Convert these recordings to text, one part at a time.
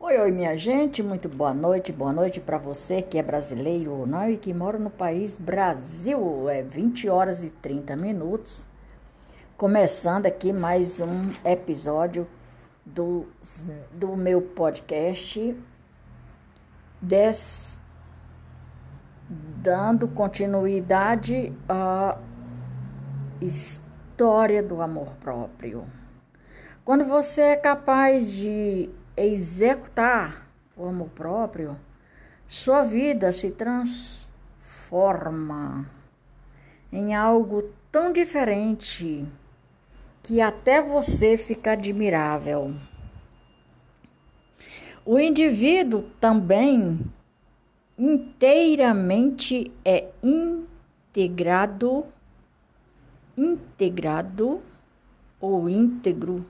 Oi, oi, minha gente, muito boa noite, boa noite para você que é brasileiro ou não e que mora no país Brasil. É 20 horas e 30 minutos. Começando aqui mais um episódio do, do meu podcast, des, dando continuidade à história do amor próprio. Quando você é capaz de executar o amor próprio, sua vida se transforma em algo tão diferente que até você fica admirável. O indivíduo também inteiramente é integrado, integrado ou íntegro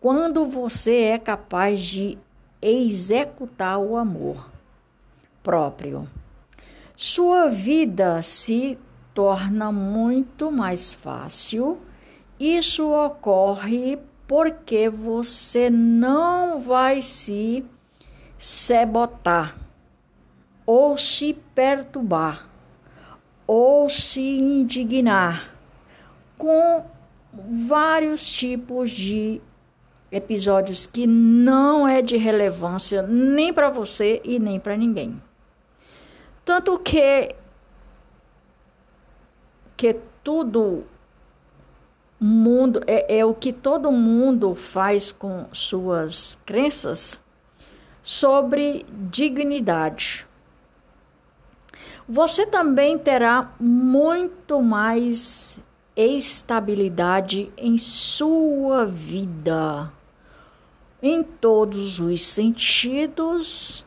quando você é capaz de executar o amor próprio. Sua vida se torna muito mais fácil. Isso ocorre porque você não vai se sabotar ou se perturbar ou se indignar com vários tipos de episódios que não é de relevância nem para você e nem para ninguém. Tanto que que tudo mundo é, é o que todo mundo faz com suas crenças sobre dignidade. Você também terá muito mais estabilidade em sua vida em todos os sentidos,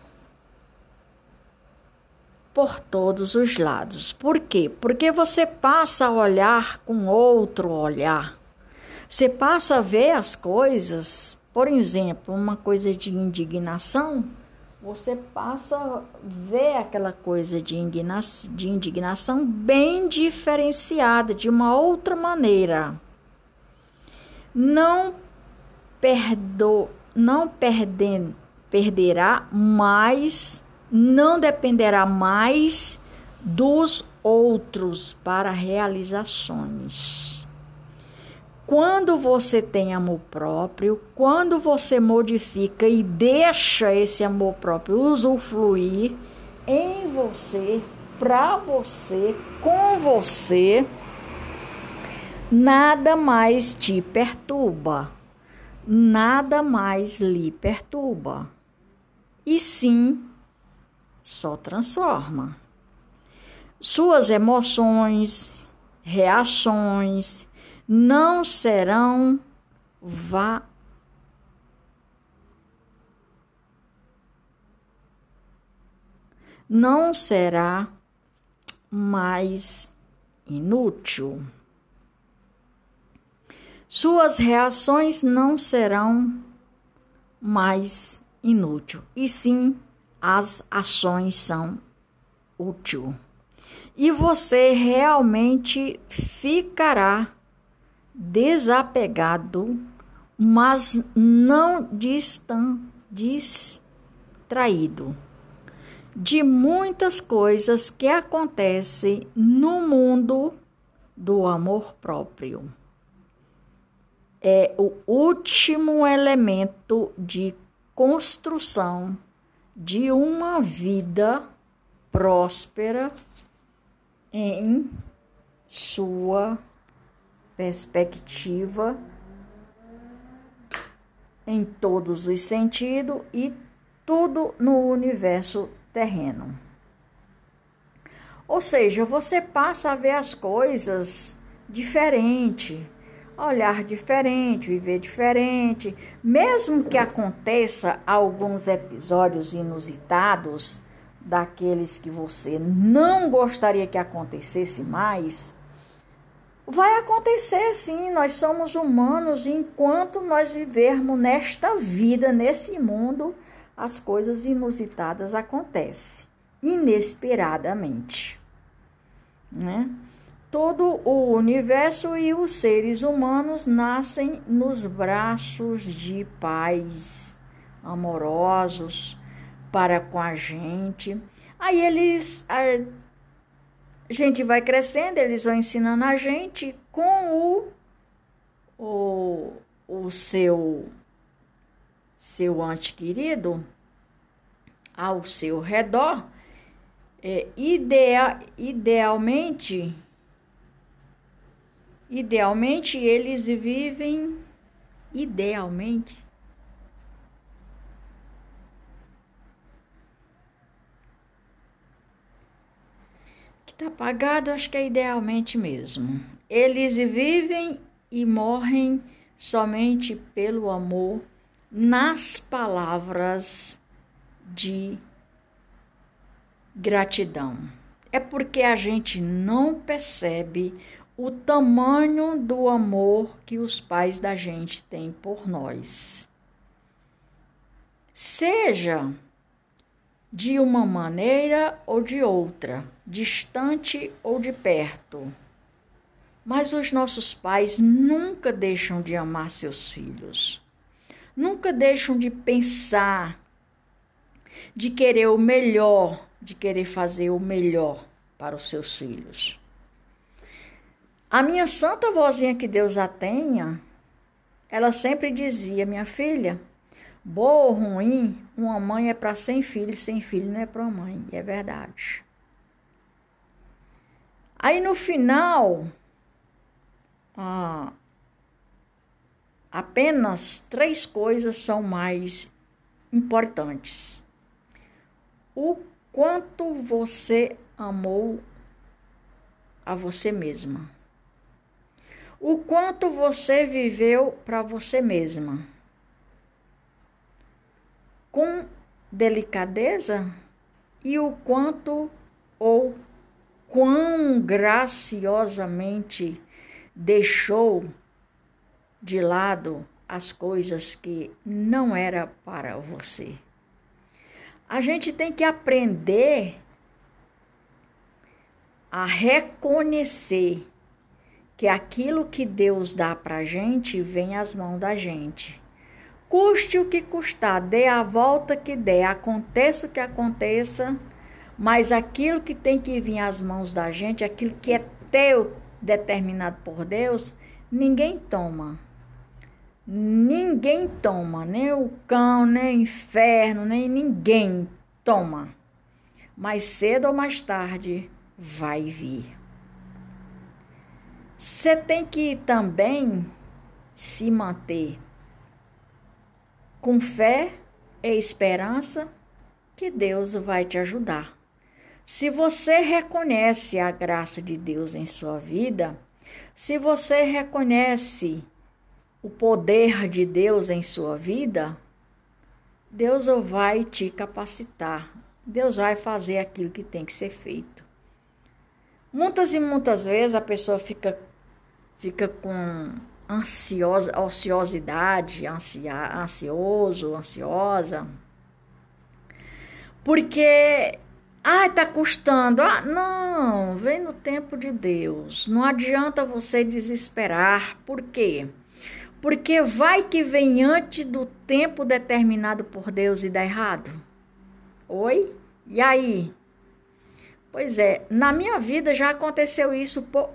por todos os lados. Por quê? Porque você passa a olhar com outro olhar. Você passa a ver as coisas, por exemplo, uma coisa de indignação, você passa a ver aquela coisa de indignação, de indignação bem diferenciada, de uma outra maneira. Não perdoa não perderá mais, não dependerá mais dos outros para realizações. Quando você tem amor próprio, quando você modifica e deixa esse amor próprio usufruir em você, para você, com você, nada mais te perturba nada mais lhe perturba, e sim só transforma. Suas emoções, reações não serão vá não será mais inútil. Suas reações não serão mais inúteis, e sim as ações são úteis. E você realmente ficará desapegado, mas não distan, distraído de muitas coisas que acontecem no mundo do amor próprio é o último elemento de construção de uma vida próspera em sua perspectiva em todos os sentidos e tudo no universo terreno. Ou seja, você passa a ver as coisas diferente olhar diferente, viver diferente, mesmo que aconteça alguns episódios inusitados, daqueles que você não gostaria que acontecesse mais, vai acontecer sim, nós somos humanos enquanto nós vivermos nesta vida, nesse mundo, as coisas inusitadas acontecem inesperadamente, né? Todo o universo e os seres humanos nascem nos braços de pais amorosos para com a gente. Aí eles a gente vai crescendo, eles vão ensinando a gente com o o, o seu seu ante querido ao seu redor, é, idea, idealmente, idealmente eles vivem, idealmente, que tá apagado, acho que é idealmente mesmo. Eles vivem e morrem somente pelo amor nas palavras de gratidão. É porque a gente não percebe o tamanho do amor que os pais da gente têm por nós. Seja de uma maneira ou de outra, distante ou de perto. Mas os nossos pais nunca deixam de amar seus filhos, nunca deixam de pensar de querer o melhor, de querer fazer o melhor para os seus filhos. A minha santa vozinha, que Deus a tenha, ela sempre dizia: Minha filha, boa ou ruim, uma mãe é para sem filho, sem filho não é para mãe. E é verdade. Aí no final, ah, apenas três coisas são mais importantes o quanto você amou a você mesma. O quanto você viveu para você mesma. Com delicadeza e o quanto ou quão graciosamente deixou de lado as coisas que não era para você. A gente tem que aprender a reconhecer que aquilo que Deus dá para gente vem às mãos da gente. Custe o que custar, dê a volta que der, aconteça o que aconteça, mas aquilo que tem que vir às mãos da gente, aquilo que é teu, determinado por Deus, ninguém toma. Ninguém toma, nem o cão, nem o inferno, nem ninguém toma. Mais cedo ou mais tarde vai vir. Você tem que também se manter com fé e esperança que Deus vai te ajudar. Se você reconhece a graça de Deus em sua vida, se você reconhece o poder de Deus em sua vida, Deus vai te capacitar. Deus vai fazer aquilo que tem que ser feito. Muitas e muitas vezes a pessoa fica fica com ansiosa, ociosidade, ansia, ansioso, ansiosa. Porque ah, tá custando. Ah, não, vem no tempo de Deus. Não adianta você desesperar. Por quê? Porque vai que vem antes do tempo determinado por Deus e dá errado. Oi? E aí? Pois é, na minha vida já aconteceu isso por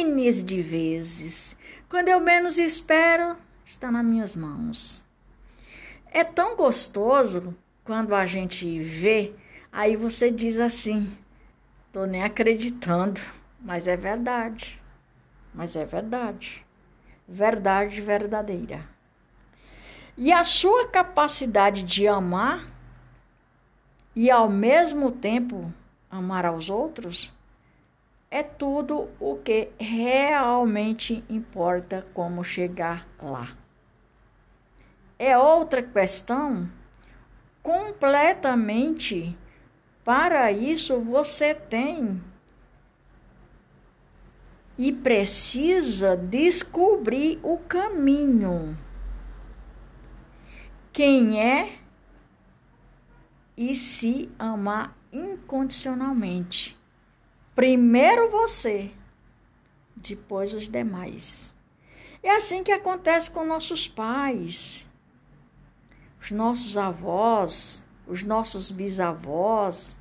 N de vezes. Quando eu menos espero, está nas minhas mãos. É tão gostoso quando a gente vê, aí você diz assim: tô nem acreditando, mas é verdade. Mas é verdade verdade verdadeira. E a sua capacidade de amar e ao mesmo tempo amar aos outros é tudo o que realmente importa como chegar lá. É outra questão completamente para isso você tem e precisa descobrir o caminho. Quem é e se amar incondicionalmente. Primeiro você, depois os demais. É assim que acontece com nossos pais. os nossos avós, os nossos bisavós,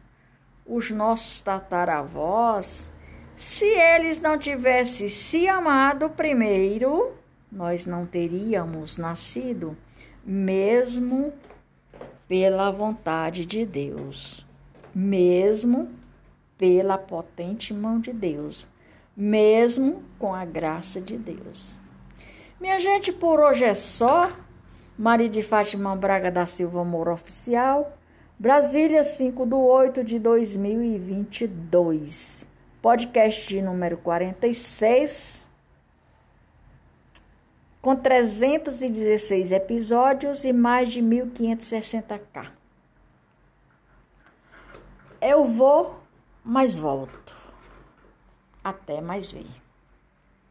os nossos tataravós, se eles não tivessem se amado primeiro, nós não teríamos nascido, mesmo pela vontade de Deus, mesmo pela potente mão de Deus, mesmo com a graça de Deus. Minha gente, por hoje é só. Maria de Fátima Braga da Silva Moura Oficial, Brasília, 5 de 8 de 2022. Podcast número 46, com 316 episódios e mais de 1.560k. Eu vou, mas volto. Até mais ver.